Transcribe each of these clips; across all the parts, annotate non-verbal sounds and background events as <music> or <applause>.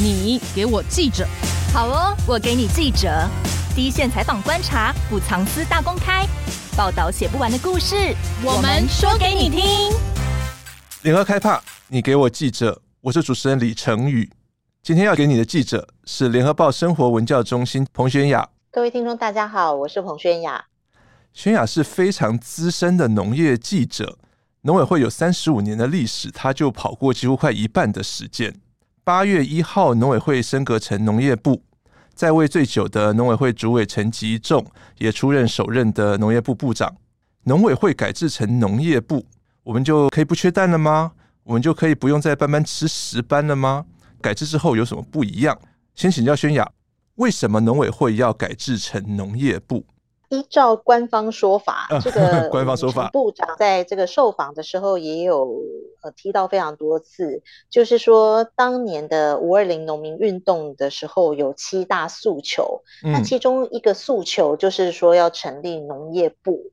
你给我记者。好哦，我给你记者。第一线采访观察，不藏私大公开，报道写不完的故事，我们说给你听。联合开帕，你给我记者。我是主持人李成宇。今天要给你的记者是联合报生活文教中心彭轩雅。各位听众，大家好，我是彭轩雅。轩雅是非常资深的农业记者，农委会有三十五年的历史，他就跑过几乎快一半的时间。八月一号，农委会升格成农业部，在位最久的农委会主委陈吉仲也出任首任的农业部部长。农委会改制成农业部，我们就可以不缺蛋了吗？我们就可以不用再班班吃石斑了吗？改制之后有什么不一样？先请教轩雅，为什么农委会要改制成农业部？依照官方说法，这 <laughs> 个官方说法，部长在这个受访的时候也有呃提到非常多次，就是说当年的五二零农民运动的时候有七大诉求，嗯、那其中一个诉求就是说要成立农业部。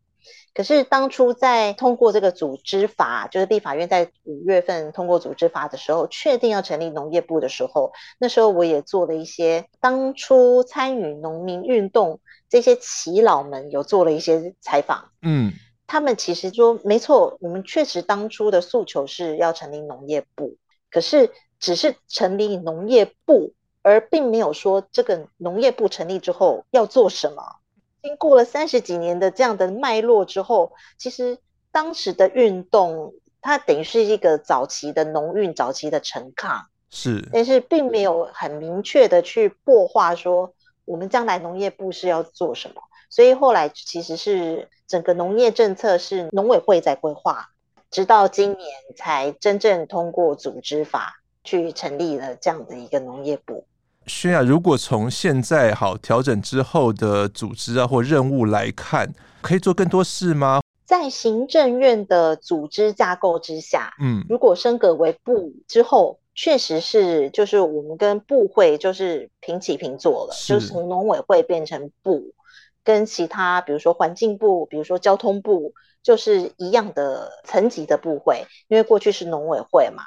可是当初在通过这个组织法，就是立法院在五月份通过组织法的时候，确定要成立农业部的时候，那时候我也做了一些当初参与农民运动这些耆老们有做了一些采访。嗯，他们其实说没错，我们确实当初的诉求是要成立农业部，可是只是成立农业部，而并没有说这个农业部成立之后要做什么。经过了三十几年的这样的脉络之后，其实当时的运动，它等于是一个早期的农运，早期的陈抗，是，但是并没有很明确的去破化说我们将来农业部是要做什么，所以后来其实是整个农业政策是农委会在规划，直到今年才真正通过组织法去成立了这样的一个农业部。轩雅，如果从现在好调整之后的组织啊或任务来看，可以做更多事吗？在行政院的组织架构之下，嗯，如果升格为部之后，确实是就是我们跟部会就是平起平坐了，是就是从农委会变成部，跟其他比如说环境部、比如说交通部，就是一样的层级的部会，因为过去是农委会嘛。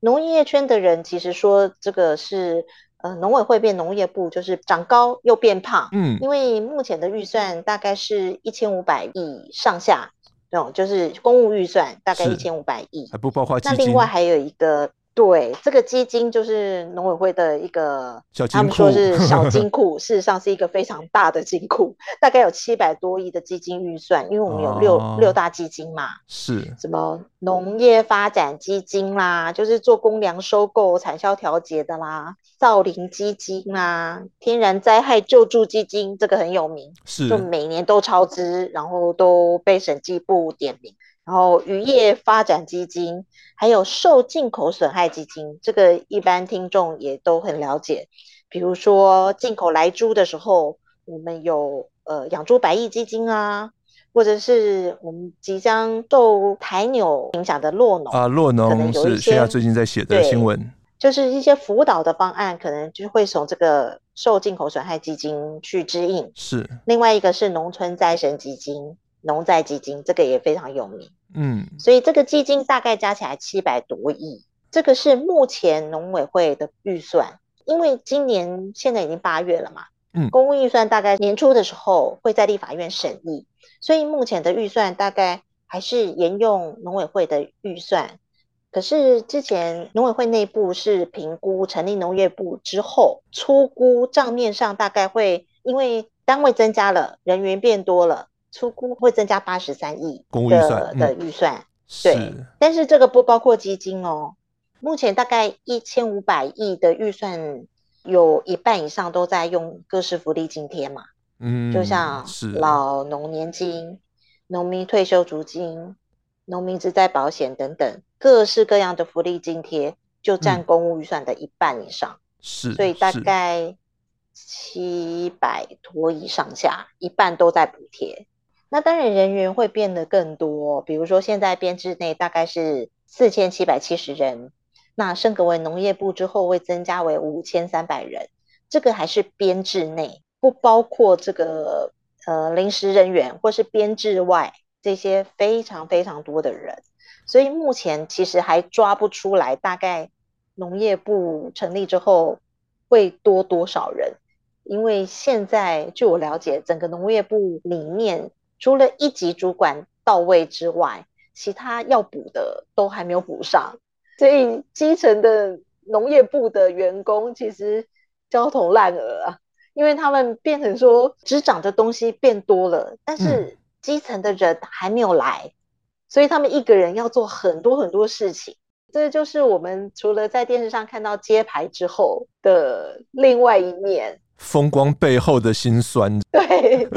农业圈的人其实说这个是。呃，农委会变农业部就是长高又变胖，嗯，因为目前的预算大概是一千五百亿上下，这种就是公务预算大概一千五百亿，还不包括。那另外还有一个。对，这个基金就是农委会的一个，小金库他们说是小金 <laughs> 库，事实上是一个非常大的金库，大概有七百多亿的基金预算，因为我们有六、哦、六大基金嘛，是什么农业发展基金啦，就是做公粮收购、产销调节的啦，造林基金啦，天然灾害救助基金，这个很有名，是就每年都超支，然后都被审计部点名。然后渔业发展基金，还有受进口损害基金，这个一般听众也都很了解。比如说进口来猪的时候，我们有呃养猪百亿基金啊，或者是我们即将受台纽影响的洛农啊，洛农是现在最近在写的新闻，就是一些辅导的方案，可能就会从这个受进口损害基金去支应。是另外一个是农村再生基金。农再基金这个也非常有名，嗯，所以这个基金大概加起来七百多亿，这个是目前农委会的预算，因为今年现在已经八月了嘛，嗯，公务预算大概年初的时候会在立法院审议，所以目前的预算大概还是沿用农委会的预算，可是之前农委会内部是评估成立农业部之后，初估账面上大概会因为单位增加了，人员变多了。初估会增加八十三亿的预算、嗯、的预算，对，是但是这个不包括基金哦。目前大概一千五百亿的预算，有一半以上都在用各式福利津贴嘛，嗯，就像老农年金、农民退休足金、农民职灾保险等等各式各样的福利津贴，就占公务预算的一半以上，是、嗯，所以大概七百多亿上下，一半都在补贴。那当然，人员会变得更多。比如说，现在编制内大概是四千七百七十人，那升格为农业部之后，会增加为五千三百人。这个还是编制内，不包括这个呃临时人员或是编制外这些非常非常多的人。所以目前其实还抓不出来，大概农业部成立之后会多多少人？因为现在据我了解，整个农业部里面除了一级主管到位之外，其他要补的都还没有补上，所以基层的农业部的员工其实焦头烂额啊，因为他们变成说执掌的东西变多了，但是基层的人还没有来，嗯、所以他们一个人要做很多很多事情。这就是我们除了在电视上看到揭牌之后的另外一面，风光背后的辛酸。对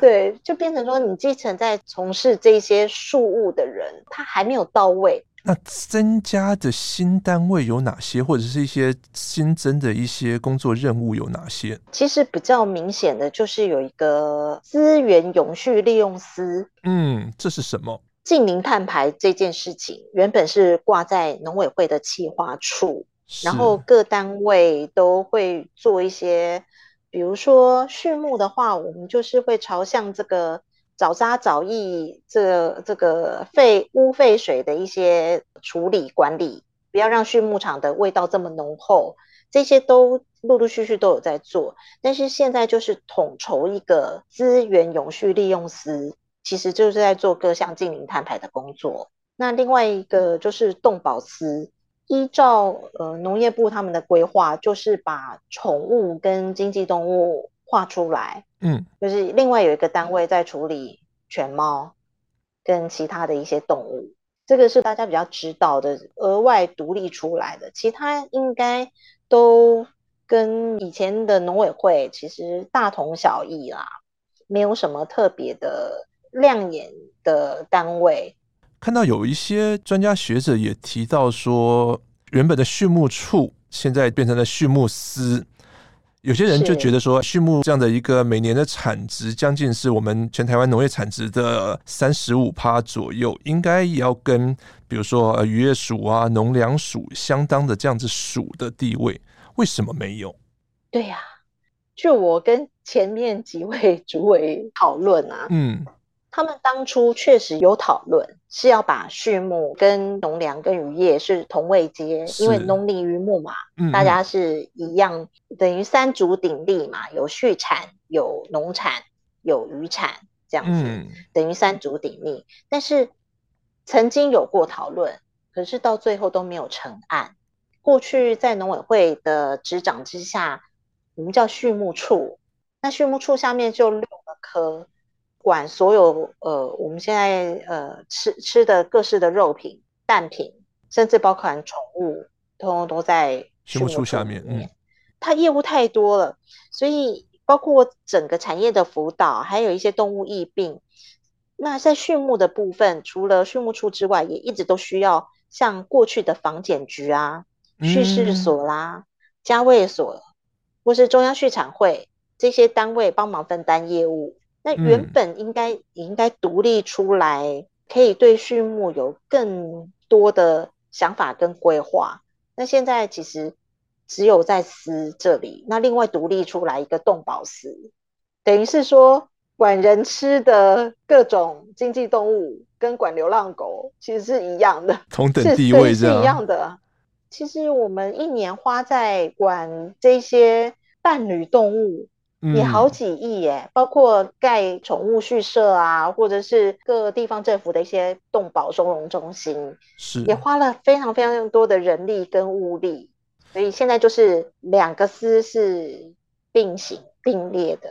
对，就变成说，你基层在从事这些事务的人，他还没有到位。那增加的新单位有哪些，或者是一些新增的一些工作任务有哪些？其实比较明显的就是有一个资源永续利用司。嗯，这是什么？近零碳排这件事情原本是挂在农委会的企划处，然后各单位都会做一些，比如说畜牧的话，我们就是会朝向这个早扎早育，这个这个废污废水的一些处理管理，不要让畜牧场的味道这么浓厚，这些都陆陆续续都有在做。但是现在就是统筹一个资源永续利用司。其实就是在做各项近零碳排的工作。那另外一个就是动保司，依照呃农业部他们的规划，就是把宠物跟经济动物划出来。嗯，就是另外有一个单位在处理犬猫跟其他的一些动物。这个是大家比较知道的，额外独立出来的。其他应该都跟以前的农委会其实大同小异啦，没有什么特别的。亮眼的单位，看到有一些专家学者也提到说，原本的畜牧处现在变成了畜牧司，有些人就觉得说，畜牧这样的一个每年的产值将近是我们全台湾农业产值的三十五趴左右，应该也要跟比如说渔业署啊、农粮署相当的这样子署的地位，为什么没有？对呀、啊，就我跟前面几位主委讨论啊，嗯。他们当初确实有讨论，是要把畜牧跟农粮跟渔业是同位阶，因为农林渔牧嘛，嗯、大家是一样，等于三足鼎立嘛，有畜产、有农产、有渔产这样子，嗯、等于三足鼎立。但是曾经有过讨论，可是到最后都没有成案。过去在农委会的执掌之下，我们叫畜牧处，那畜牧处下面就六个科。管所有呃，我们现在呃吃吃的各式的肉品、蛋品，甚至包含宠物，通通都在畜牧处下面。嗯，它业务太多了，所以包括整个产业的辅导，还有一些动物疫病。那在畜牧的部分，除了畜牧处之外，也一直都需要像过去的防检局啊、畜事所啦、家卫所，或是中央畜产会这些单位帮忙分担业务。那原本应该也应该独立出来，可以对畜牧有更多的想法跟规划。那现在其实只有在司这里，那另外独立出来一个动保司，等于是说管人吃的各种经济动物，跟管流浪狗其实是一样的，同等地位是，是一样的。其实我们一年花在管这些伴侣动物。也好几亿耶，包括盖宠物畜舍啊，或者是各地方政府的一些动保收容中心，是也花了非常非常多的人力跟物力，所以现在就是两个司是并行并列的。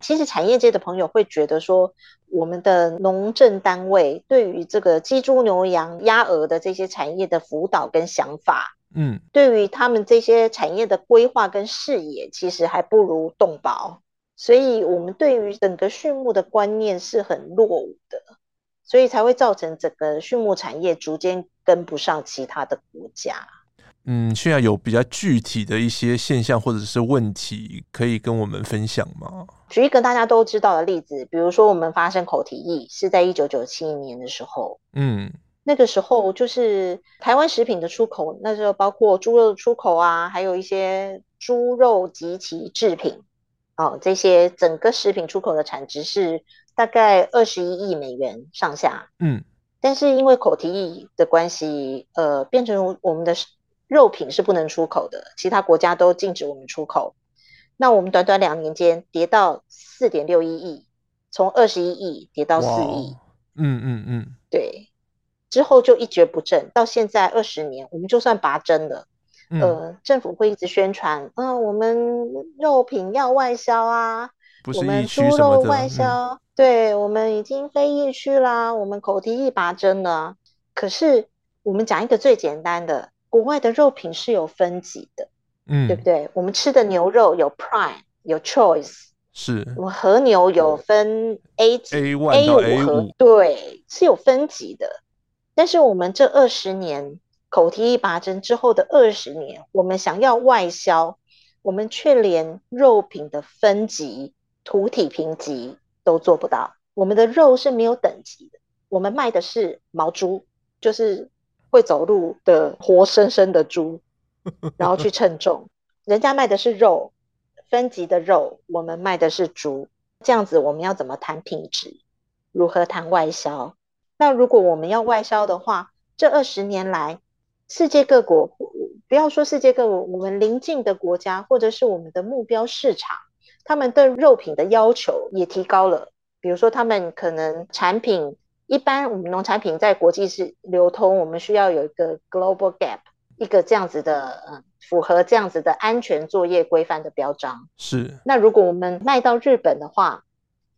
其实产业界的朋友会觉得说，我们的农政单位对于这个鸡猪牛羊鸭鹅的这些产业的辅导跟想法。嗯，对于他们这些产业的规划跟视野，其实还不如动保，所以我们对于整个畜牧的观念是很落伍的，所以才会造成整个畜牧产业逐渐跟不上其他的国家。嗯，现在有比较具体的一些现象或者是问题，可以跟我们分享吗？举一个大家都知道的例子，比如说我们发生口蹄疫是在一九九七年的时候，嗯。那个时候就是台湾食品的出口，那时候包括猪肉的出口啊，还有一些猪肉及其制品，哦，这些整个食品出口的产值是大概二十一亿美元上下。嗯，但是因为口蹄疫的关系，呃，变成我们的肉品是不能出口的，其他国家都禁止我们出口。那我们短短两年间跌到四点六一亿，从二十一亿跌到四亿。嗯嗯嗯，对。之后就一蹶不振，到现在二十年，我们就算拔针了，嗯、呃，政府会一直宣传，嗯、呃，我们肉品要外销啊，我们猪肉外销，嗯、对，我们已经非疫区啦，我们口蹄疫拔针了。可是我们讲一个最简单的，国外的肉品是有分级的，嗯，对不对？我们吃的牛肉有 Prime，有 Choice，是我们和牛有分 A 级 A one 到 A 五，对，是有分级的。但是我们这二十年口蹄疫拔针之后的二十年，我们想要外销，我们却连肉品的分级、土体评级都做不到。我们的肉是没有等级的，我们卖的是毛猪，就是会走路的活生生的猪，<laughs> 然后去称重。人家卖的是肉，分级的肉，我们卖的是猪，这样子我们要怎么谈品质？如何谈外销？那如果我们要外销的话，这二十年来，世界各国，不要说世界各国，我们邻近的国家或者是我们的目标市场，他们对肉品的要求也提高了。比如说，他们可能产品一般，我们农产品在国际是流通，我们需要有一个 global gap，一个这样子的，嗯，符合这样子的安全作业规范的标章。是。那如果我们卖到日本的话，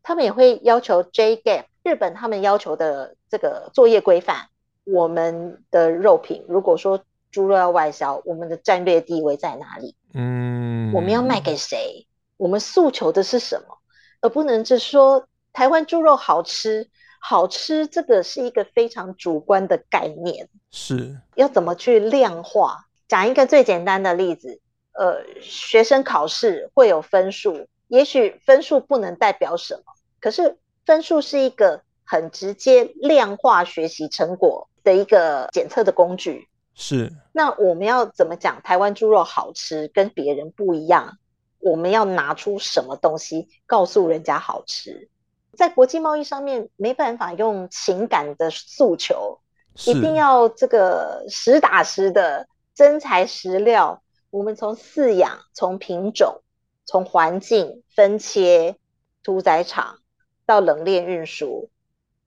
他们也会要求 J gap。日本他们要求的这个作业规范，我们的肉品，如果说猪肉要外销，我们的战略地位在哪里？嗯，我们要卖给谁？我们诉求的是什么？而不能只说台湾猪肉好吃，好吃这个是一个非常主观的概念。是，要怎么去量化？讲一个最简单的例子，呃，学生考试会有分数，也许分数不能代表什么，可是。分数是一个很直接量化学习成果的一个检测的工具。是。那我们要怎么讲台湾猪肉好吃，跟别人不一样？我们要拿出什么东西告诉人家好吃？在国际贸易上面，没办法用情感的诉求，一定要这个实打实的真材实料。我们从饲养、从品种、从环境分切、屠宰场。到冷链运输，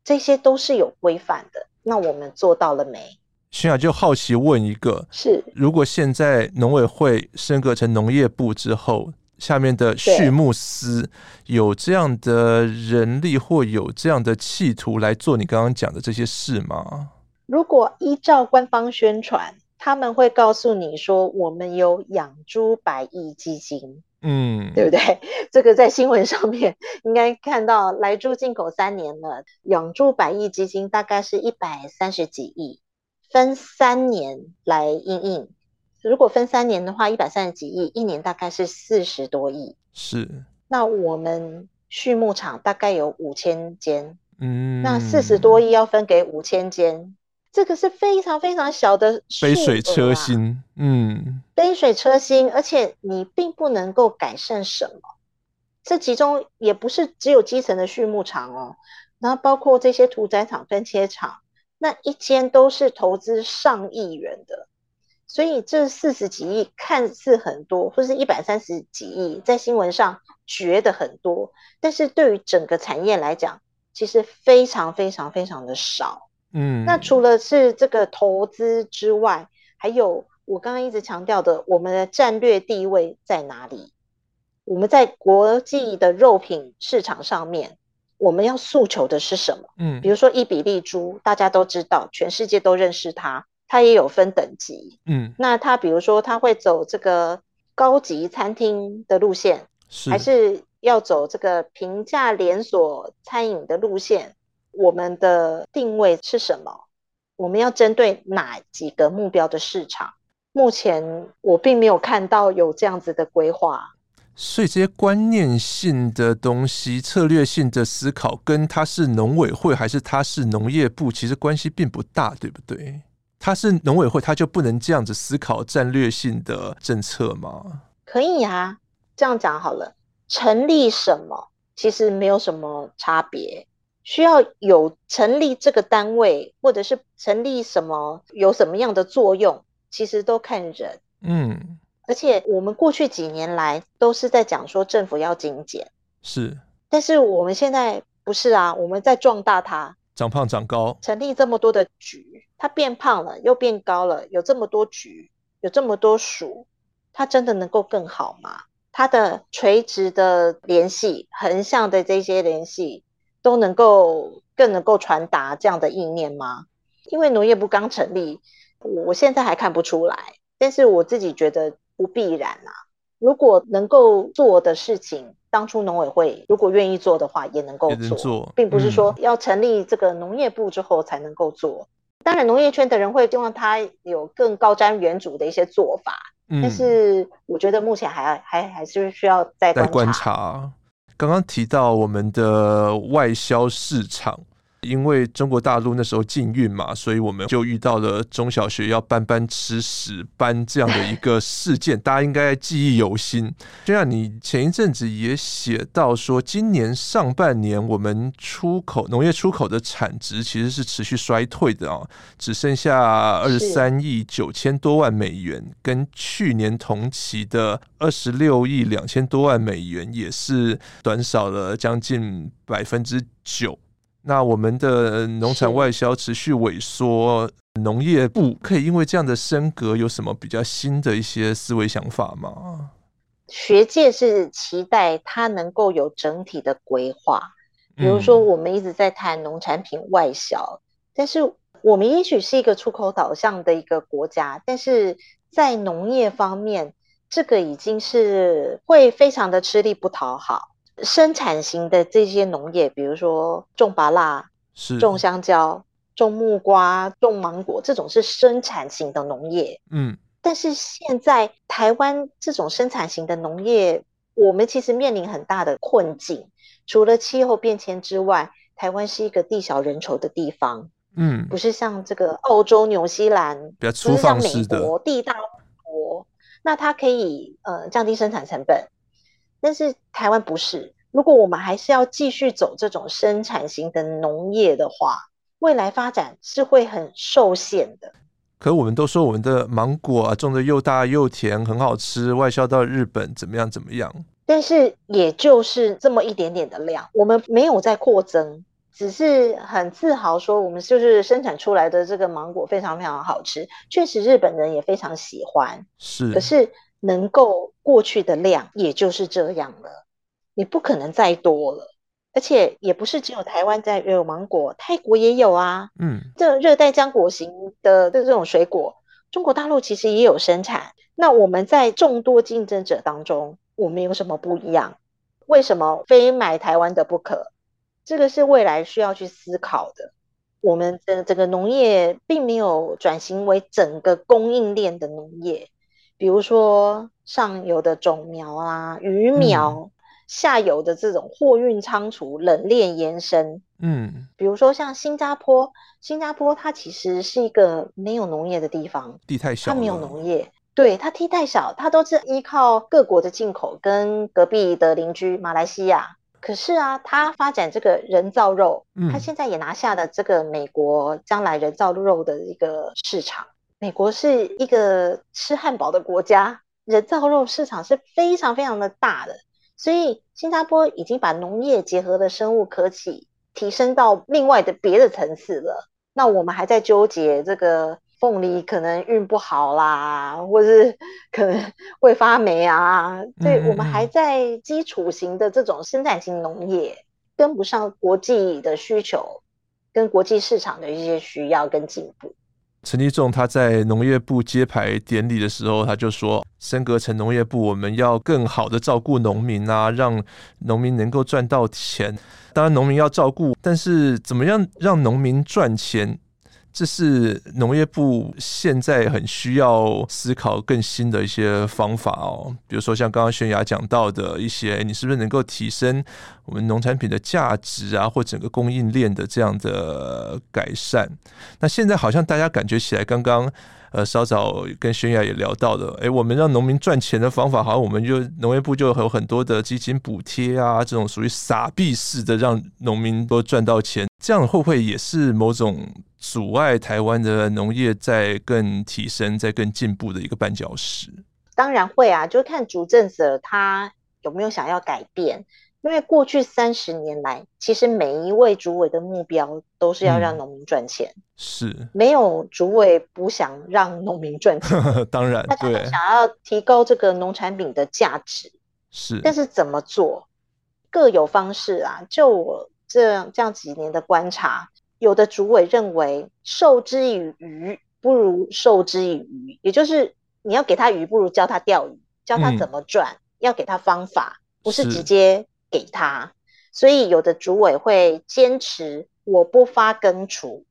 这些都是有规范的。那我们做到了没？轩雅就好奇问一个：是如果现在农委会升格成农业部之后，下面的畜牧司有这样的人力或有这样的企图来做你刚刚讲的这些事吗？如果依照官方宣传，他们会告诉你说，我们有养猪百亿基金。嗯，对不对？这个在新闻上面应该看到，来猪进口三年了，养猪百亿基金大概是一百三十几亿，分三年来因应。如果分三年的话，一百三十几亿，一年大概是四十多亿。是。那我们畜牧场大概有五千间，嗯，那四十多亿要分给五千间。这个是非常非常小的杯水车薪，嗯，杯水车薪，而且你并不能够改善什么。这其中也不是只有基层的畜牧场哦，然后包括这些屠宰场、分切厂，那一间都是投资上亿元的。所以这四十几亿看似很多，或是一百三十几亿，在新闻上觉得很多，但是对于整个产业来讲，其实非常非常非常的少。嗯，那除了是这个投资之外，还有我刚刚一直强调的，我们的战略地位在哪里？我们在国际的肉品市场上面，我们要诉求的是什么？嗯，比如说伊比利猪，大家都知道，全世界都认识它，它也有分等级。嗯，那它比如说它会走这个高级餐厅的路线，是还是要走这个平价连锁餐饮的路线？我们的定位是什么？我们要针对哪几个目标的市场？目前我并没有看到有这样子的规划。所以这些观念性的东西、策略性的思考，跟它是农委会还是它是农业部，其实关系并不大，对不对？它是农委会，它就不能这样子思考战略性的政策吗？可以啊，这样讲好了。成立什么，其实没有什么差别。需要有成立这个单位，或者是成立什么，有什么样的作用，其实都看人。嗯，而且我们过去几年来都是在讲说政府要精简，是，但是我们现在不是啊，我们在壮大它，长胖长高，成立这么多的局，它变胖了又变高了，有这么多局，有这么多署，它真的能够更好吗？它的垂直的联系、横向的这些联系，都能够更能够传达这样的意念吗？因为农业部刚成立，我现在还看不出来，但是我自己觉得不必然啊。如果能够做的事情，当初农委会如果愿意做的话，也能够做，做并不是说要成立这个农业部之后才能够做。嗯、当然，农业圈的人会希望他有更高瞻远瞩的一些做法。但是我觉得目前还还还是需要再观察。观察。刚刚提到我们的外销市场。因为中国大陆那时候禁运嘛，所以我们就遇到了中小学要班班吃屎班这样的一个事件，大家应该记忆犹新。就像你前一阵子也写到说，今年上半年我们出口农业出口的产值其实是持续衰退的啊，只剩下二十三亿九千多万美元，跟去年同期的二十六亿两千多万美元也是短少了将近百分之九。那我们的农产外销持续萎缩，农业部可以因为这样的升格有什么比较新的一些思维想法吗？学界是期待它能够有整体的规划，比如说我们一直在谈农产品外销，但是我们也许是一个出口导向的一个国家，但是在农业方面，这个已经是会非常的吃力不讨好。生产型的这些农业，比如说种芭乐、是种香蕉、种木瓜、种芒果，这种是生产型的农业。嗯，但是现在台湾这种生产型的农业，我们其实面临很大的困境。除了气候变迁之外，台湾是一个地小人稠的地方。嗯，不是像这个澳洲、纽西兰，比较粗放式的，像美国地大物博，那它可以呃降低生产成本。但是台湾不是，如果我们还是要继续走这种生产型的农业的话，未来发展是会很受限的。可我们都说我们的芒果啊，种的又大又甜，很好吃，外销到日本怎么样怎么样？但是也就是这么一点点的量，我们没有在扩增，只是很自豪说我们就是生产出来的这个芒果非常非常好吃，确实日本人也非常喜欢。是，可是。能够过去的量也就是这样了，你不可能再多了，而且也不是只有台湾在有芒果，泰国也有啊。嗯，这热带浆果型的这种水果，中国大陆其实也有生产。那我们在众多竞争者当中，我们有什么不一样？为什么非买台湾的不可？这个是未来需要去思考的。我们的这个农业并没有转型为整个供应链的农业。比如说上游的种苗啊、鱼苗，嗯、下游的这种货运仓储、冷链延伸，嗯，比如说像新加坡，新加坡它其实是一个没有农业的地方，地太小，它没有农业，对，它地太小，它都是依靠各国的进口跟隔壁的邻居马来西亚。可是啊，它发展这个人造肉，它现在也拿下了这个美国将来人造肉的一个市场。美国是一个吃汉堡的国家，人造肉市场是非常非常的大的，所以新加坡已经把农业结合的生物科技提升到另外的别的层次了。那我们还在纠结这个凤梨可能运不好啦，或是 <laughs> 可能会发霉啊，所以我们还在基础型的这种生产型农业跟不上国际的需求，跟国际市场的一些需要跟进步。陈吉仲他在农业部揭牌典礼的时候，他就说，升格成农业部，我们要更好的照顾农民啊，让农民能够赚到钱。当然，农民要照顾，但是怎么样让农民赚钱？这是农业部现在很需要思考更新的一些方法哦，比如说像刚刚轩雅讲到的一些，你是不是能够提升我们农产品的价值啊，或整个供应链的这样的改善？那现在好像大家感觉起来，刚刚呃，稍早跟轩雅也聊到了，哎，我们让农民赚钱的方法，好像我们就农业部就有很多的基金补贴啊，这种属于撒币式的，让农民都赚到钱，这样会不会也是某种阻碍台湾的农业在更提升、在更进步的一个绊脚石？当然会啊，就看主政者他有没有想要改变。因为过去三十年来，其实每一位主委的目标都是要让农民赚钱，嗯、是没有主委不想让农民赚钱。<laughs> 当然，对，他想要提高这个农产品的价值，是。但是怎么做，各有方式啊。就我这样这样几年的观察，有的主委认为授之以鱼不如授之以渔，也就是你要给他鱼，不如教他钓鱼，教他怎么赚，嗯、要给他方法，不是直接。给他，所以有的主委会坚持我不发耕除，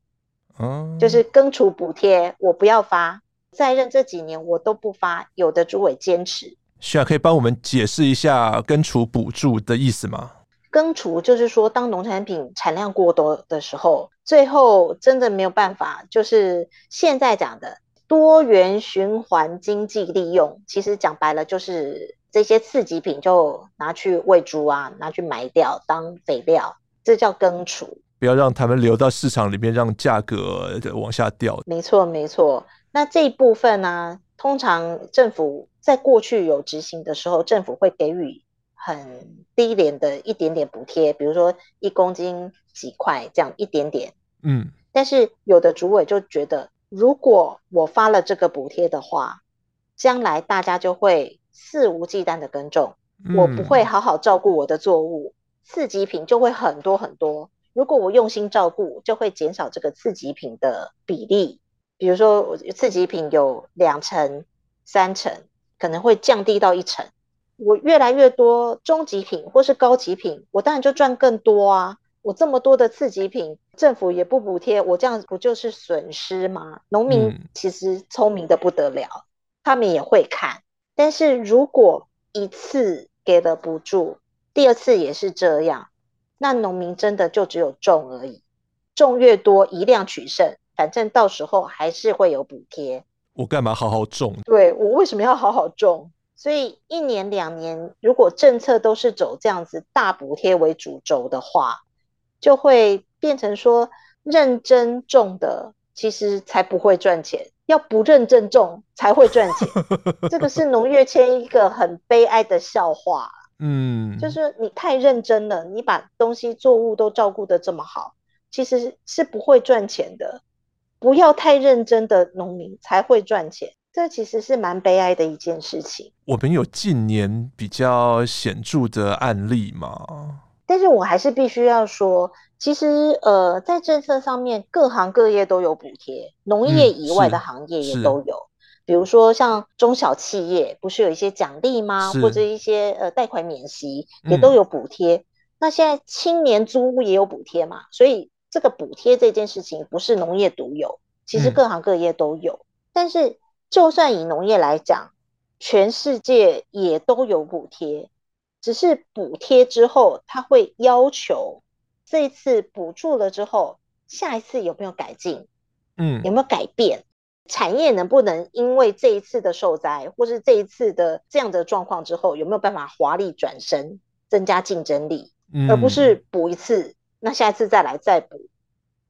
嗯，就是耕除补贴我不要发，在任这几年我都不发。有的主委坚持，需要可以帮我们解释一下耕除补助的意思吗？耕除就是说，当农产品产量过多的时候，最后真的没有办法，就是现在讲的多元循环经济利用，其实讲白了就是。这些次级品就拿去喂猪啊，拿去埋掉当肥料，这叫耕除。不要让他们流到市场里面，让价格往下掉。没错，没错。那这一部分呢、啊，通常政府在过去有执行的时候，政府会给予很低廉的一点点补贴，比如说一公斤几块这样一点点。嗯。但是有的主委就觉得，如果我发了这个补贴的话，将来大家就会。肆无忌惮的耕种，我不会好好照顾我的作物，嗯、次级品就会很多很多。如果我用心照顾，就会减少这个次级品的比例。比如说，次级品有两成、三成，可能会降低到一成。我越来越多中级品或是高级品，我当然就赚更多啊。我这么多的次级品，政府也不补贴，我这样不就是损失吗？农民其实聪明的不得了，嗯、他们也会看。但是如果一次给了补助，第二次也是这样，那农民真的就只有种而已，种越多以量取胜，反正到时候还是会有补贴。我干嘛好好种？对，我为什么要好好种？所以一年两年，如果政策都是走这样子大补贴为主轴的话，就会变成说认真种的其实才不会赚钱。要不认真种才会赚钱，这个是农业圈一个很悲哀的笑话。<laughs> 嗯，就是你太认真了，你把东西作物都照顾得这么好，其实是不会赚钱的。不要太认真的农民才会赚钱，这其实是蛮悲哀的一件事情。我们有近年比较显著的案例吗？但是我还是必须要说，其实呃，在政策上面，各行各业都有补贴，农业以外的行业也都有。嗯、比如说像中小企业，不是有一些奖励吗？或者一些呃贷款免息也都有补贴。嗯、那现在青年租屋也有补贴嘛？所以这个补贴这件事情不是农业独有，其实各行各业都有。嗯、但是就算以农业来讲，全世界也都有补贴。只是补贴之后，它会要求这一次补助了之后，下一次有没有改进？嗯，有没有改变？产业能不能因为这一次的受灾，或是这一次的这样的状况之后，有没有办法华丽转身，增加竞争力？嗯，而不是补一次，那下一次再来再补，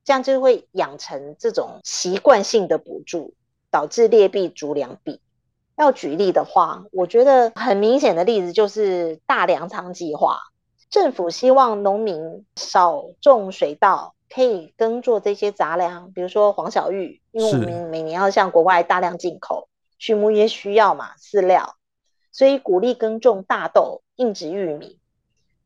这样就会养成这种习惯性的补助，导致劣币逐良币。要举例的话，我觉得很明显的例子就是大粮仓计划。政府希望农民少种水稻，可以耕作这些杂粮，比如说黄小玉，因为我们每年要向国外大量进口，畜牧业需要嘛饲料，所以鼓励耕种大豆、硬质玉米。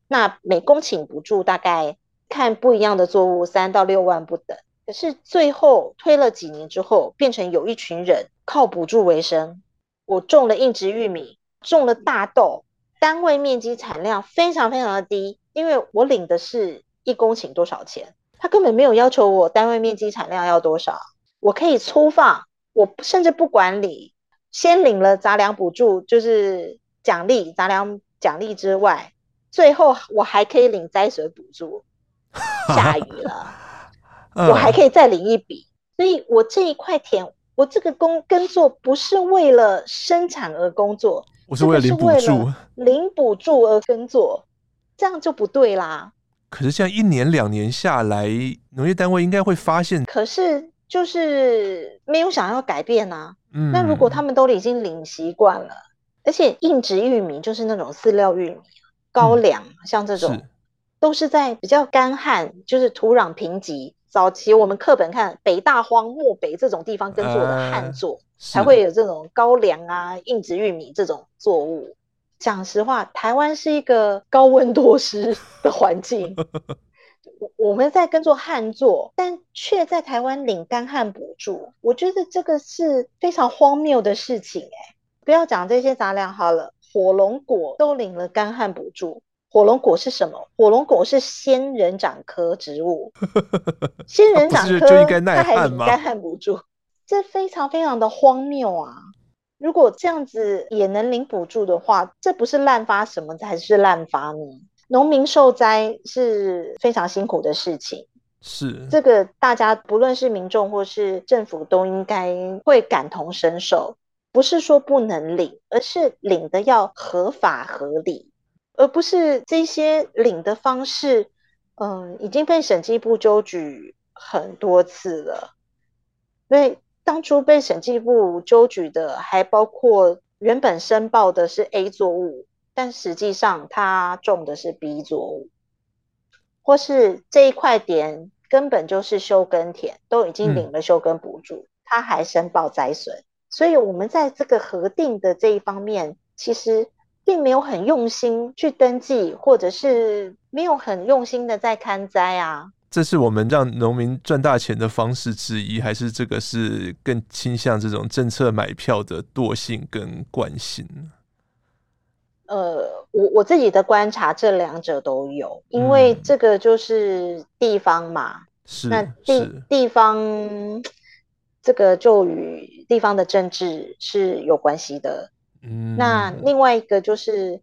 那每公顷补助大概看不一样的作物三到六万不等。可是最后推了几年之后，变成有一群人靠补助为生。我种了硬质玉米，种了大豆，单位面积产量非常非常的低，因为我领的是一公顷多少钱，他根本没有要求我单位面积产量要多少，我可以粗放，我甚至不管理，先领了杂粮补助，就是奖励杂粮奖励之外，最后我还可以领灾水补助，<laughs> 下雨了，<laughs> 我还可以再领一笔，所以我这一块田。我这个工耕作不是为了生产而工作，我是为了领补助，领补助而耕作，这样就不对啦。可是，这样一年两年下来，农业单位应该会发现，可是就是没有想要改变啊。嗯，那如果他们都已经领习惯了，而且硬植玉米就是那种饲料玉米、高粱，嗯、像这种是都是在比较干旱，就是土壤贫瘠。早期我们课本看北大荒、漠北这种地方耕作的旱作，呃、才会有这种高粱啊、硬质玉米这种作物。讲实话，台湾是一个高温多湿的环境，<laughs> 我们在耕作旱作，但却在台湾领干旱补助，我觉得这个是非常荒谬的事情。哎，不要讲这些杂粮好了，火龙果都领了干旱补助。火龙果是什么？火龙果是仙人掌科植物，<laughs> 仙人掌科它还领干旱补助，这非常非常的荒谬啊！如果这样子也能领补助的话，这不是滥发什么才是滥发呢？农民受灾是非常辛苦的事情，是这个大家不论是民众或是政府都应该会感同身受，不是说不能领，而是领的要合法合理。而不是这些领的方式，嗯，已经被审计部纠举很多次了。因为当初被审计部纠举的，还包括原本申报的是 A 作物，但实际上他种的是 B 作物，或是这一块田根本就是休耕田，都已经领了休耕补助，他、嗯、还申报灾损。所以，我们在这个核定的这一方面，其实。并没有很用心去登记，或者是没有很用心的在看灾啊。这是我们让农民赚大钱的方式之一，还是这个是更倾向这种政策买票的惰性跟惯性呢？呃，我我自己的观察，这两者都有，因为这个就是地方嘛，是、嗯、那地地方这个就与地方的政治是有关系的。嗯，那另外一个就是，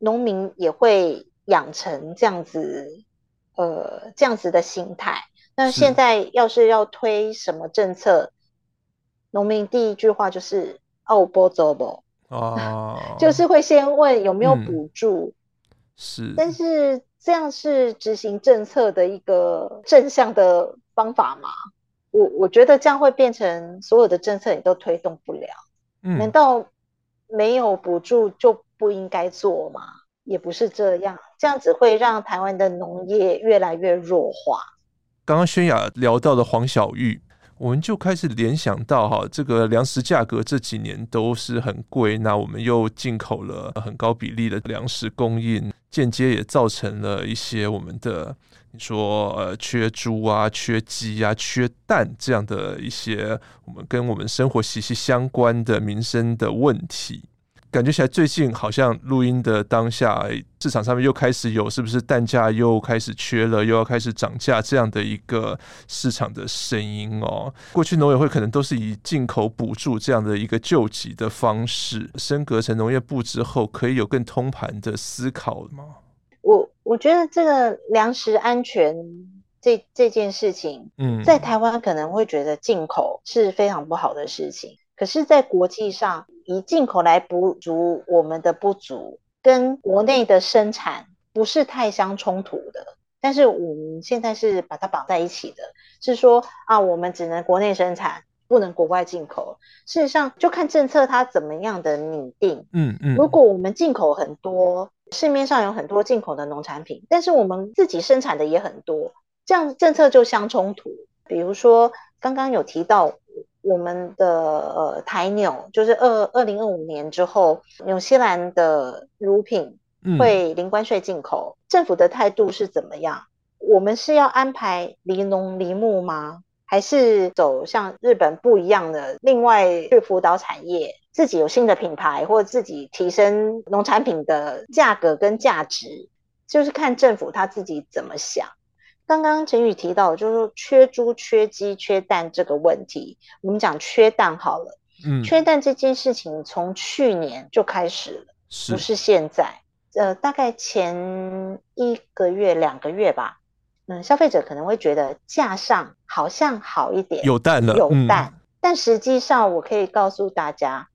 农民也会养成这样子，呃，这样子的心态。那现在要是要推什么政策，农民第一句话就是“哦，不走不”，哦，就是会先问有没有补助。嗯、是，但是这样是执行政策的一个正向的方法吗？我我觉得这样会变成所有的政策你都推动不了。嗯，难道？没有补助就不应该做吗？也不是这样，这样子会让台湾的农业越来越弱化。刚刚轩雅聊到的黄小玉，我们就开始联想到哈，这个粮食价格这几年都是很贵，那我们又进口了很高比例的粮食供应，间接也造成了一些我们的。你说呃，缺猪啊，缺鸡啊，缺蛋这样的一些我们跟我们生活息息相关的民生的问题，感觉起来最近好像录音的当下，市场上面又开始有是不是蛋价又开始缺了，又要开始涨价这样的一个市场的声音哦。过去农委会可能都是以进口补助这样的一个救急的方式，升格成农业部之后，可以有更通盘的思考吗？我我觉得这个粮食安全这这件事情，嗯，在台湾可能会觉得进口是非常不好的事情，可是，在国际上以进口来补足我们的不足，跟国内的生产不是太相冲突的。但是我们现在是把它绑在一起的，是说啊，我们只能国内生产，不能国外进口。事实上，就看政策它怎么样的拟定。嗯嗯，如果我们进口很多。市面上有很多进口的农产品，但是我们自己生产的也很多，这样政策就相冲突。比如说，刚刚有提到我们的呃台纽，就是二二零二五年之后，纽西兰的乳品会零关税进口，嗯，政府的态度是怎么样？我们是要安排离农离牧吗？还是走向日本不一样的，另外去辅导产业，自己有新的品牌，或者自己提升农产品的价格跟价值，就是看政府他自己怎么想。刚刚陈宇提到，就是说缺猪、缺鸡、缺蛋这个问题，我们讲缺蛋好了，嗯，缺蛋这件事情从去年就开始了，是不是现在？呃，大概前一个月、两个月吧。嗯，消费者可能会觉得架上好像好一点，有蛋了，有蛋，但实际上我可以告诉大家，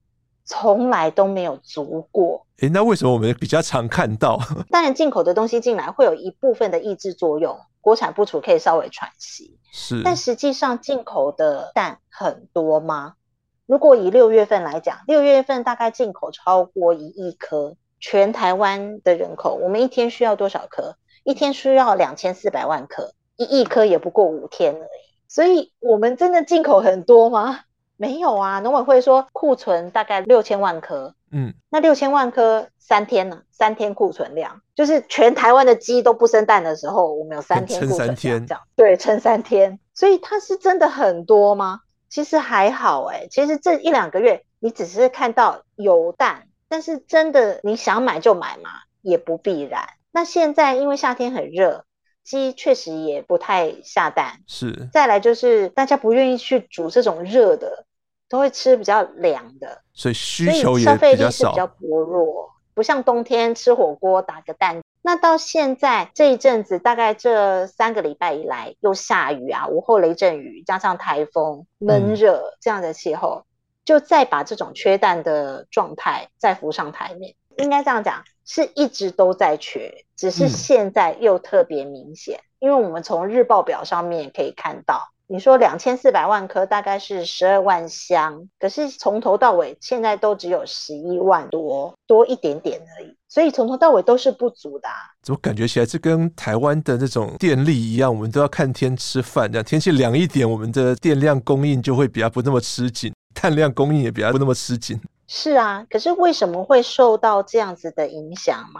从来都没有足过。诶，那为什么我们比较常看到？<laughs> 当然，进口的东西进来会有一部分的抑制作用，国产不足可以稍微喘息。是，但实际上进口的蛋很多吗？如果以六月份来讲，六月份大概进口超过一亿颗，全台湾的人口，我们一天需要多少颗？一天需要两千四百万颗，一亿颗也不过五天而已。所以，我们真的进口很多吗？没有啊。农委会说库存大概六千万颗，嗯，那六千万颗三天呢？三天库存量，就是全台湾的鸡都不生蛋的时候，我们有三天库存量，这样对，撑三天。所以它是真的很多吗？其实还好哎、欸，其实这一两个月你只是看到有蛋，但是真的你想买就买嘛，也不必然。那现在因为夏天很热，鸡确实也不太下蛋。是。再来就是大家不愿意去煮这种热的，都会吃比较凉的，所以需求也消费力是比较薄弱，不像冬天吃火锅打个蛋。那到现在这一阵子，大概这三个礼拜以来，又下雨啊，午后雷阵雨，加上台风闷热这样的气候，嗯，就再把这种缺蛋的状态再浮上台面。应该这样讲，是一直都在缺，只是现在又特别明显，嗯，因为我们从日报表上面可以看到。你说两千四百万颗大概是十二万箱，可是从头到尾现在都只有十一万多，多一点点而已，所以从头到尾都是不足的啊。怎么感觉起来这跟台湾的那种电力一样，我们都要看天吃饭，这样天气凉一点，我们的电量供应就会比较不那么吃紧，碳量供应也比较不那么吃紧。是啊，可是为什么会受到这样子的影响嘛？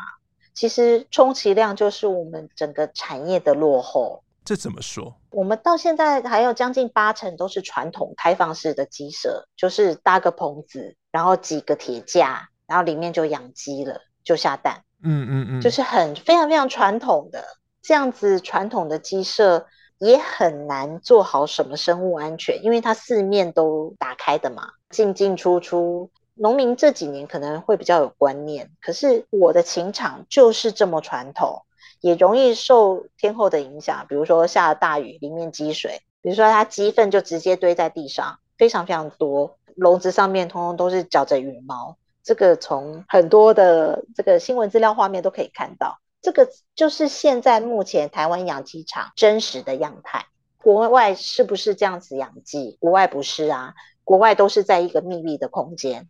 其实充其量就是我们整个产业的落后。这怎么说？我们到现在还有将近八成都是传统开放式的鸡舍，就是搭个棚子，然后几个铁架，然后里面就养鸡了，就下蛋。嗯嗯嗯，就是很非常非常传统的这样子，传统的鸡舍也很难做好什么生物安全，因为它四面都打开的嘛，进进出出。农民这几年可能会比较有观念，可是我的禽场就是这么传统。也容易受天候的影响，比如说下了大雨，里面积水，比如说它鸡粪就直接堆在地上，非常非常多，笼子上面通通都是搅着羽毛，这个从很多的这个新闻资料画面都可以看到，这个就是现在目前台湾养鸡场真实的样态。国外是不是这样子养鸡？国外不是啊，国外都是在一个密闭的空间，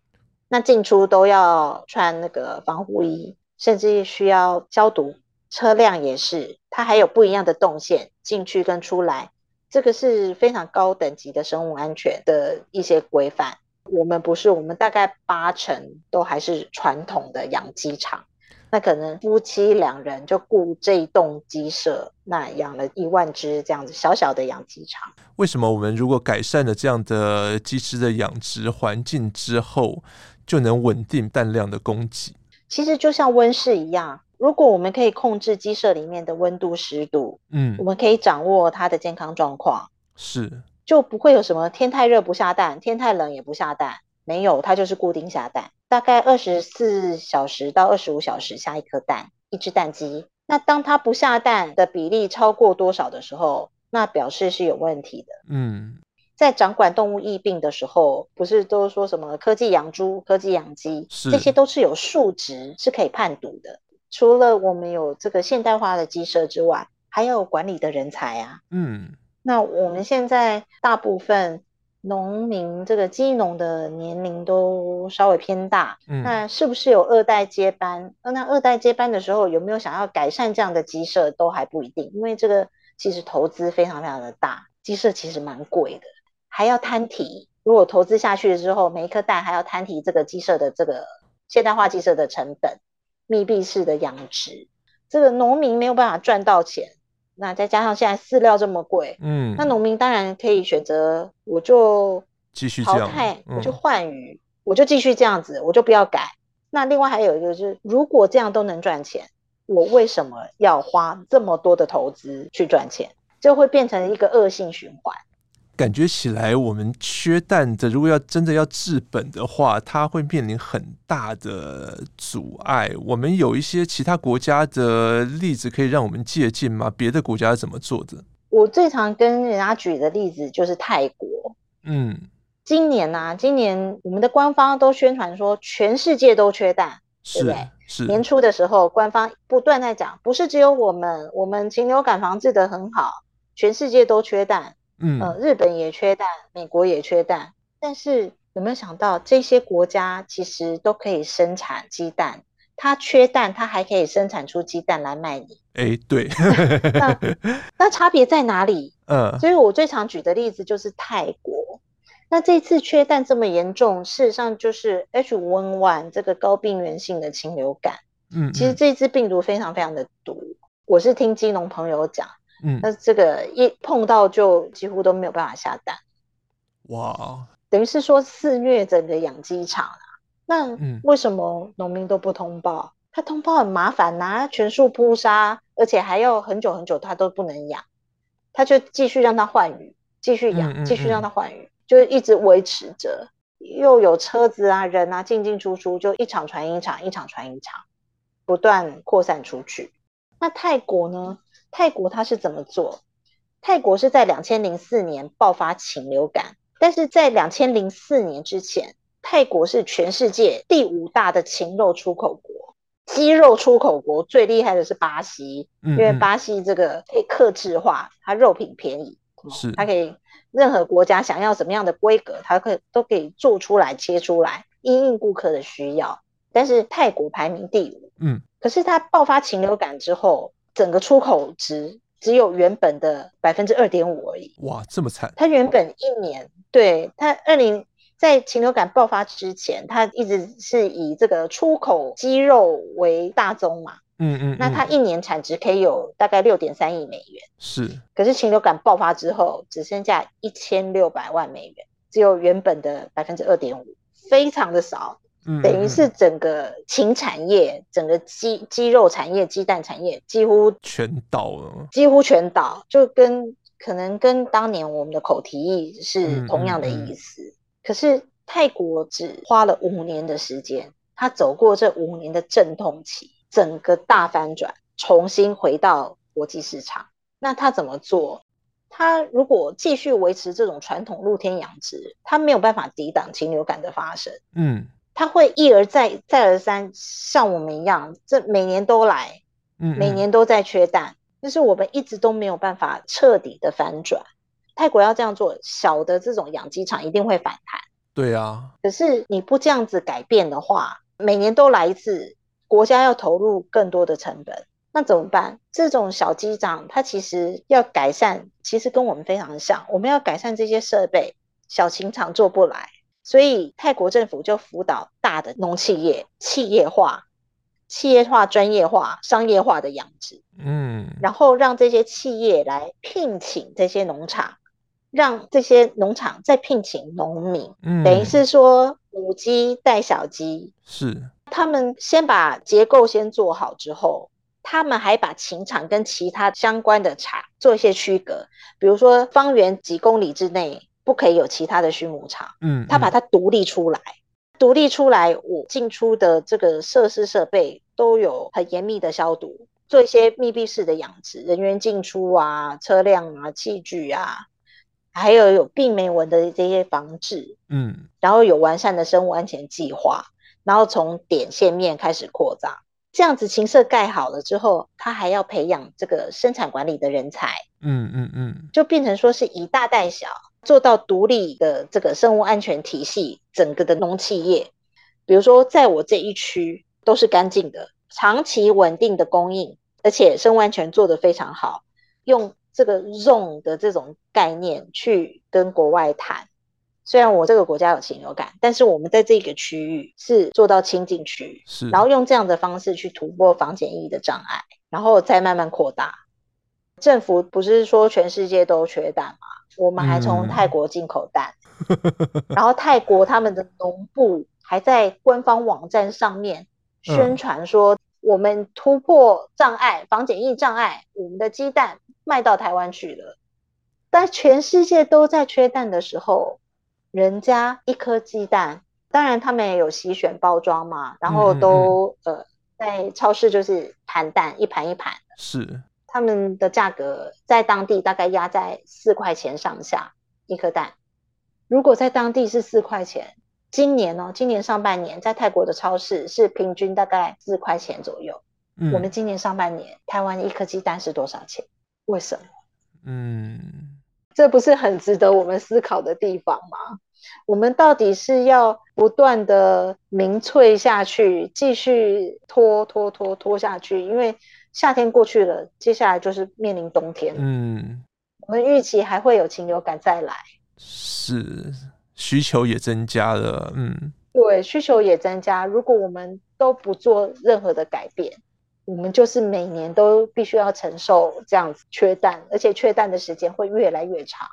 那进出都要穿那个防护衣，甚至需要消毒。车辆也是，它还有不一样的动线进去跟出来，这个是非常高等级的生物安全的一些规范。我们不是，我们大概八成都还是传统的养鸡场。那可能夫妻两人就雇这一栋鸡舍，那养了一万只这样子小小的养鸡场。为什么我们如果改善了这样的鸡只的养殖环境之后，就能稳定蛋量的供给？其实就像温室一样。如果我们可以控制鸡舍里面的温度、湿度，嗯，我们可以掌握它的健康状况，是就不会有什么天太热不下蛋，天太冷也不下蛋，没有，它就是固定下蛋，大概二十四小时到二十五小时下一颗蛋，一只蛋鸡。那当它不下蛋的比例超过多少的时候，那表示是有问题的。嗯，在掌管动物疫病的时候，不是都说什么科技养猪、科技养鸡，这些都是有数值是可以判读的。除了我们有这个现代化的鸡舍之外，还有管理的人才啊。嗯，那我们现在大部分农民这个鸡农的年龄都稍微偏大，嗯，那是不是有二代接班？那二代接班的时候有没有想要改善这样的鸡舍都还不一定，因为这个其实投资非常非常的大，鸡舍其实蛮贵的，还要摊提。如果投资下去之后，每一颗蛋还要摊提这个鸡舍的这个现代化鸡舍的成本。密闭式的养殖，这个农民没有办法赚到钱。那再加上现在饲料这么贵，嗯，那农民当然可以选择，我就继续淘汰，我就换鱼，嗯，我就继续这样子，我就不要改。那另外还有一个就是，如果这样都能赚钱，我为什么要花这么多的投资去赚钱？就会变成一个恶性循环。感觉起来，我们缺蛋的，如果要真的要治本的话，它会面临很大的阻碍。我们有一些其他国家的例子可以让我们借鉴吗？别的国家怎么做的？我最常跟人家举的例子就是泰国。嗯，今年啊，今年我们的官方都宣传说全世界都缺蛋，是对不对？是年初的时候，官方不断在讲，不是只有我们，我们禽流感防治得很好，全世界都缺蛋。嗯，呃，日本也缺蛋，美国也缺蛋，但是有没有想到这些国家其实都可以生产鸡蛋？它缺蛋，它还可以生产出鸡蛋来卖你。哎，对，那 <laughs> 那差别在哪里？嗯，所以我最常举的例子就是泰国。那这次缺蛋这么严重，事实上就是 H5N1 这个高病原性的禽流感。嗯，其实这支病毒非常非常的毒。我是听基农朋友讲。嗯，那这个一碰到就几乎都没有办法下蛋，哇，等于是说肆虐整个养鸡场啊。那为什么农民都不通报？他通报很麻烦呐，全数扑杀，而且还要很久很久他都不能养，他就继续让他换羽，继续养，继续让他换羽，嗯嗯嗯，就一直维持着。又有车子啊、人啊进进出出，就一场传一场，一场传一场，不断扩散出去。那泰国呢？泰国它是怎么做？泰国是在两千零四年爆发禽流感，但是在两千零四年之前，泰国是全世界第五大的禽肉出口国，鸡肉出口国最厉害的是巴西，因为巴西这个可以克制化，它肉品便宜，是它可以任何国家想要什么样的规格，它可以都可以做出来切出来，因应顾客的需要。但是泰国排名第五，嗯，可是它爆发禽流感之后。整个出口值只有原本的百分之二点五而已。哇，这么惨！它原本一年，对，它二零在禽流感爆发之前，它一直是以这个出口鸡肉为大宗嘛。嗯，嗯嗯。那它一年产值可以有大概六点三亿美元。是。可是禽流感爆发之后，只剩下一千六百万美元，只有原本的百分之二点五，非常的少。等于是整个禽产业，整个鸡鸡肉产业、鸡蛋产业几乎全倒了，几乎全倒，就跟可能跟当年我们的口蹄疫是同样的意思。嗯嗯嗯。可是泰国只花了五年的时间，他走过这五年的阵痛期，整个大翻转，重新回到国际市场。那他怎么做？他如果继续维持这种传统露天养殖，他没有办法抵挡禽流感的发生。嗯。他会一而再、再而三，像我们一样，这每年都来，嗯，每年都在缺蛋，但是我们一直都没有办法彻底的反转。泰国要这样做，小的这种养鸡场一定会反弹。对啊，可是你不这样子改变的话，每年都来一次，国家要投入更多的成本，那怎么办？这种小鸡场，它其实要改善，其实跟我们非常像，我们要改善这些设备，小型厂做不来。所以泰国政府就辅导大的农企业企业化、企业化、专业化、商业化的养殖，嗯，然后让这些企业来聘请这些农场，让这些农场再聘请农民，嗯，等于是说母鸡带小鸡，是。他们先把结构先做好之后，他们还把禽场跟其他相关的场做一些区隔，比如说方圆几公里之内。不可以有其他的畜牧场，嗯，他把它独立出来，独立出来，我进出的这个设施设备都有很严密的消毒，做一些密闭式的养殖，人员进出啊，车辆啊，器具啊，还有有病媒蚊的这些防治，嗯，然后有完善的生物安全计划，然后从点线面开始扩张，这样子禽舍盖好了之后，他还要培养这个生产管理的人才，嗯嗯嗯，就变成说是以大带小。做到独立的这个生物安全体系，整个的农企业，比如说在我这一区都是干净的，长期稳定的供应，而且生物安全做得非常好，用这个 zone 的这种概念去跟国外谈。虽然我这个国家有禽流感，但是我们在这个区域是做到清净区，是，然后用这样的方式去突破防检疫的障碍，然后再慢慢扩大。政府不是说全世界都缺蛋吗？我们还从泰国进口蛋，嗯、<laughs> 然后泰国他们的农部还在官方网站上面宣传说，我们突破障碍，防检疫障碍，我们的鸡蛋卖到台湾去了。但全世界都在缺蛋的时候，人家一颗鸡蛋，当然他们也有洗选包装嘛，然后都、嗯嗯、呃在超市就是盘蛋，一盘一盘的，是。他们的价格在当地大概压在四块钱上下一颗蛋，如果在当地是四块钱，今年哦，今年上半年在泰国的超市是平均大概四块钱左右。嗯，我们今年上半年台湾一颗鸡蛋是多少钱？为什么？嗯，这不是很值得我们思考的地方吗？我们到底是要不断的民粹下去，继续拖拖拖拖下去？因为夏天过去了，接下来就是面临冬天。嗯，我们预期还会有禽流感再来，是需求也增加了。嗯，对，需求也增加。如果我们都不做任何的改变，我们就是每年都必须要承受这样子缺蛋，而且缺蛋的时间会越来越长。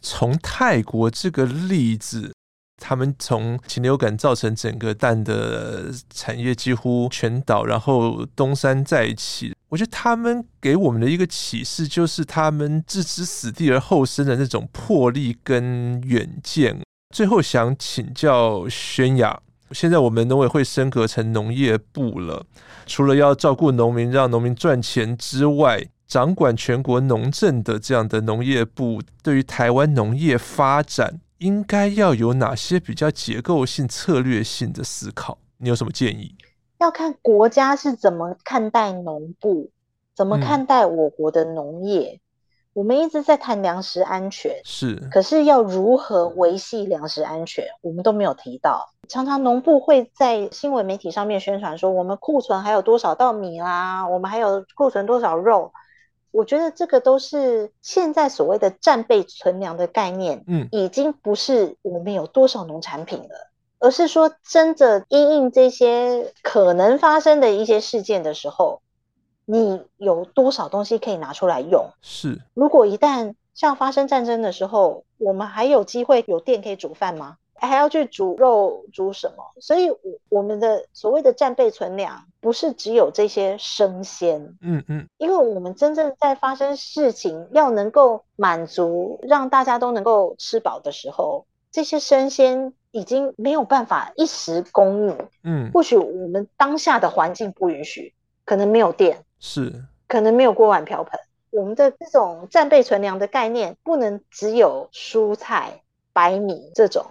从泰国这个例子，他们从禽流感造成整个蛋的产业几乎全倒，然后东山再起。我觉得他们给我们的一个启示，就是他们置之死地而后生的那种魄力跟远见。最后想请教轩雅，现在我们农委会升格成农业部了，除了要照顾农民，让农民赚钱之外，掌管全国农政的这样的农业部，对于台湾农业发展，应该要有哪些比较结构性、策略性的思考？你有什么建议？要看国家是怎么看待农部，怎么看待我国的农业。嗯、我们一直在谈粮食安全，是，可是要如何维系粮食安全，我们都没有提到。常常农部会在新闻媒体上面宣传说，我们库存还有多少稻米啦，我们还有库存多少肉。我觉得这个都是现在所谓的战备存粮的概念，嗯，已经不是我们有多少农产品了，而是说真的因应这些可能发生的一些事件的时候，你有多少东西可以拿出来用？是，如果一旦像发生战争的时候，我们还有机会有电可以煮饭吗？还要去煮肉煮什么？所以，我我们的所谓的战备存粮，不是只有这些生鲜，嗯嗯，因为我们真正在发生事情，要能够满足让大家都能够吃饱的时候，这些生鲜已经没有办法一时供应，嗯，或许我们当下的环境不允许，可能没有电，是，可能没有锅碗瓢盆，我们的这种战备存粮的概念，不能只有蔬菜、白米这种。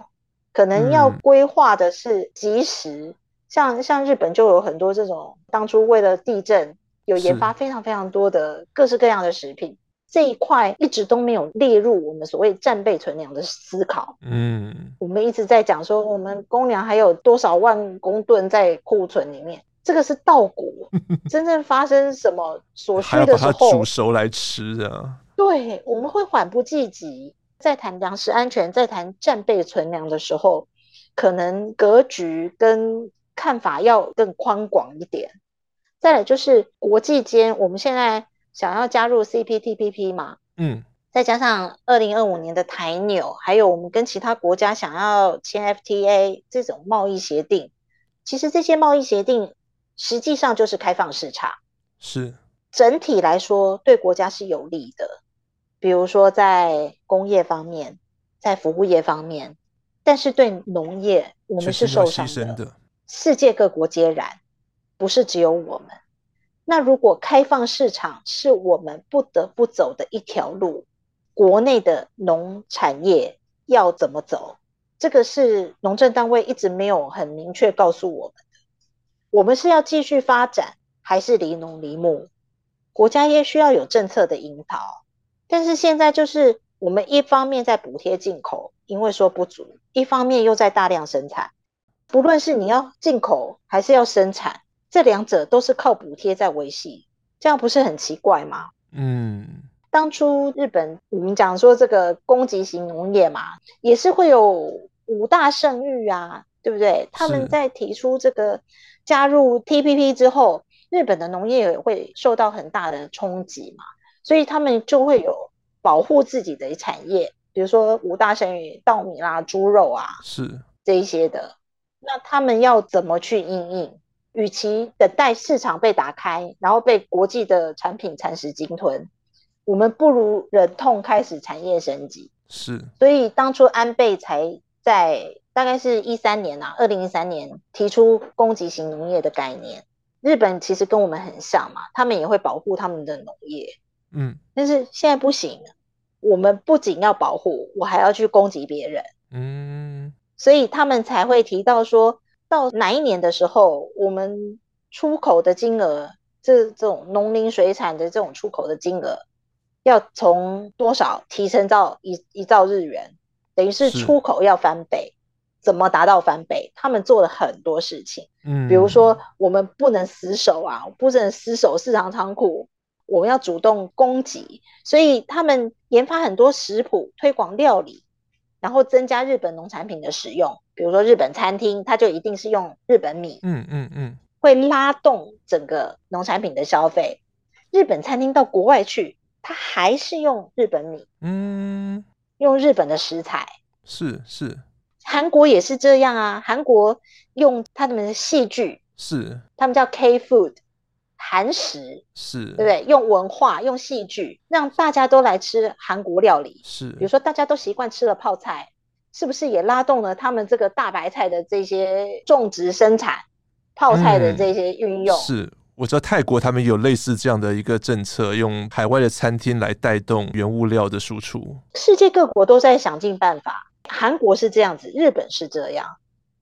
可能要规划的是即时，嗯、像像日本就有很多这种，当初为了地震有研发非常非常多的各式各样的食品，这一块一直都没有列入我们所谓战备存粮的思考。嗯，我们一直在讲说我们公粮还有多少万公吨在库存里面，这个是稻谷，<laughs> 真正发生什么所需的时候，还要把它煮熟来吃啊。对，我们会缓不济急。在谈粮食安全，在谈战备存粮的时候，可能格局跟看法要更宽广一点。再来就是国际间，我们现在想要加入 CPTPP 嘛，嗯，再加上二零二五年的台纽，还有我们跟其他国家想要签 FTA 这种贸易协定，其实这些贸易协定实际上就是开放市场，是整体来说对国家是有利的。比如说，在工业方面，在服务业方面，但是对农业，我们是受伤的。世界各国皆然，不是只有我们。那如果开放市场是我们不得不走的一条路，国内的农产业要怎么走？这个是农政单位一直没有很明确告诉我们的。我们是要继续发展，还是离农离牧？国家也需要有政策的引导。但是现在就是我们一方面在补贴进口，因为说不足；一方面又在大量生产。不论是你要进口还是要生产，这两者都是靠补贴在维系，这样不是很奇怪吗？嗯，当初日本我们讲说这个供给型农业嘛，也是会有五大圣域啊，对不对？他们在提出这个加入 TPP 之后，日本的农业也会受到很大的冲击嘛。所以他们就会有保护自己的产业，比如说五大神鱼、稻米啦、猪肉啊，是这一些的。那他们要怎么去应应？与其等待市场被打开，然后被国际的产品蚕食鲸吞，我们不如忍痛开始产业升级。是。所以当初安倍才在大概是一三年啊，二零一三年提出供给型农业的概念。日本其实跟我们很像嘛，他们也会保护他们的农业。嗯，但是现在不行，我们不仅要保护，我还要去攻击别人。嗯，所以他们才会提到说，到哪一年的时候，我们出口的金额，这这种农林水产的这种出口的金额，要从多少提升到一一兆日元，等于是出口要翻倍。怎么达到翻倍？他们做了很多事情，嗯，比如说我们不能死守啊，不能死守市场仓库，我们要主动供给，所以他们研发很多食谱，推广料理，然后增加日本农产品的使用。比如说日本餐厅，它就一定是用日本米，嗯嗯嗯，会拉动整个农产品的消费。日本餐厅到国外去，它还是用日本米，嗯，用日本的食材，是是。韩国也是这样啊，韩国用他们的戏剧，是他们叫 K food，韩食，是对不对？用文化，用戏剧，让大家都来吃韩国料理。是，比如说大家都习惯吃了泡菜，是不是也拉动了他们这个大白菜的这些种植生产，泡菜的这些运用？嗯、是，我知道泰国他们有类似这样的一个政策，用海外的餐厅来带动原物料的输出。世界各国都在想尽办法。韩国是这样子，日本是这样，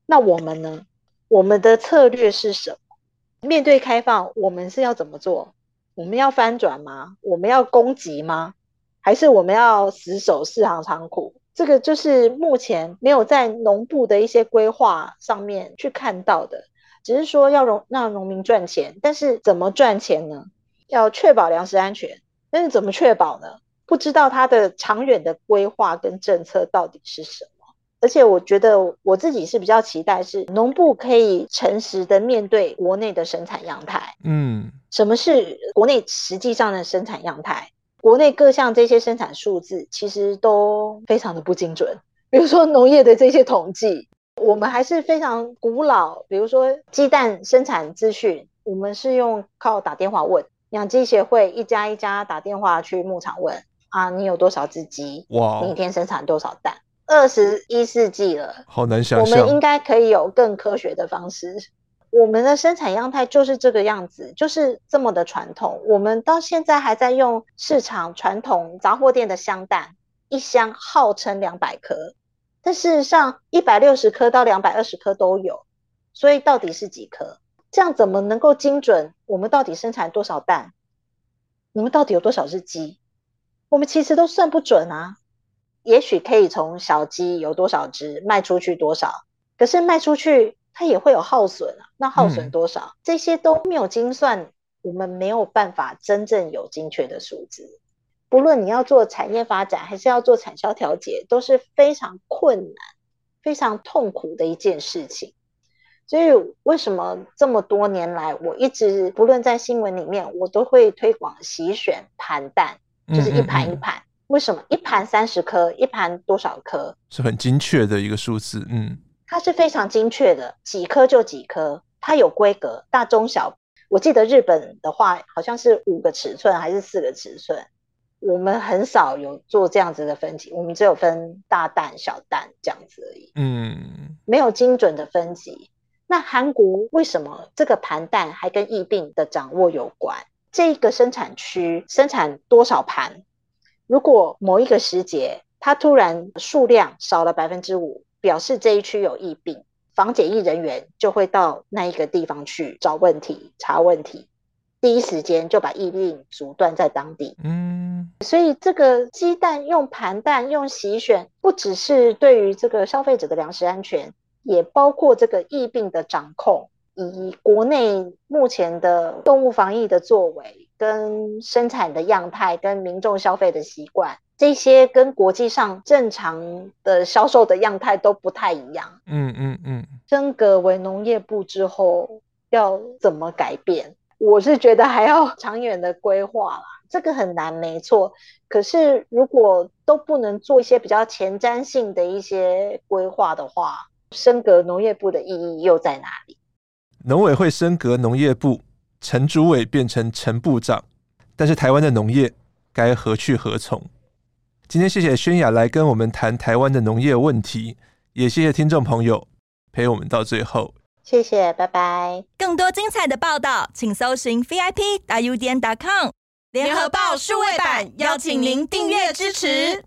那我们呢？我们的策略是什么？面对开放，我们是要怎么做？我们要翻转吗？我们要攻击吗？还是我们要死守四行仓库？这个就是目前没有在农部的一些规划上面去看到的，只是说要让让农民赚钱，但是怎么赚钱呢？要确保粮食安全，但是怎么确保呢？不知道它的长远的规划跟政策到底是什么，而且我觉得我自己是比较期待是农部可以诚实的面对国内的生产样态。嗯，什么是国内实际上的生产样态？国内各项这些生产数字其实都非常的不精准。比如说农业的这些统计，我们还是非常古老。比如说鸡蛋生产资讯，我们是用靠打电话问养鸡协会一家一家打电话去牧场问。啊，你有多少只鸡？哇，你一天生产多少蛋？二十一世纪了，好难想象。我们应该可以有更科学的方式。我们的生产样态就是这个样子，就是这么的传统。我们到现在还在用市场传统杂货店的香蛋，一箱号称两百颗，但事实上一百六十颗到两百二十颗都有。所以到底是几颗？这样怎么能够精准？我们到底生产多少蛋？你们到底有多少只鸡？我们其实都算不准啊，也许可以从小鸡有多少只卖出去多少，可是卖出去它也会有耗损啊，那耗损多少？嗯，这些都没有精算，我们没有办法真正有精确的数字。不论你要做产业发展，还是要做产销调节，都是非常困难、非常痛苦的一件事情。所以为什么这么多年来，我一直不论在新闻里面，我都会推广洗选盘蛋。就是一盘一盘，嗯嗯嗯，为什么一盘三十颗，一盘多少颗？是很精确的一个数字，嗯，它是非常精确的，几颗就几颗，它有规格，大中小。我记得日本的话，好像是五个尺寸还是四个尺寸，我们很少有做这样子的分级，我们只有分大蛋、小蛋这样子而已，嗯，没有精准的分级。那韩国为什么这个盘蛋还跟疫病的掌握有关？这个生产区生产多少盘？如果某一个时节它突然数量少了百分之五，表示这一区有疫病，防检疫人员就会到那一个地方去找问题、查问题，第一时间就把疫病阻断在当地。嗯，所以这个鸡蛋用盘蛋用洗选，不只是对于这个消费者的粮食安全，也包括这个疫病的掌控。以国内目前的动物防疫的作为、跟生产的样态、跟民众消费的习惯，这些跟国际上正常的销售的样态都不太一样。嗯嗯嗯。升格为农业部之后，要怎么改变？我是觉得还要 <laughs> 长远的规划啦，这个很难，没错。可是如果都不能做一些比较前瞻性的一些规划的话，升格农业部的意义又在哪里？农委会升格农业部，陈主委变成陈部长，但是台湾的农业该何去何从？今天谢谢轩雅来跟我们谈台湾的农业问题，也谢谢听众朋友陪我们到最后。谢谢，拜拜。更多精彩的报道，请搜寻 VIP 大 U 点 com 联合报数位版，邀请您订阅支持。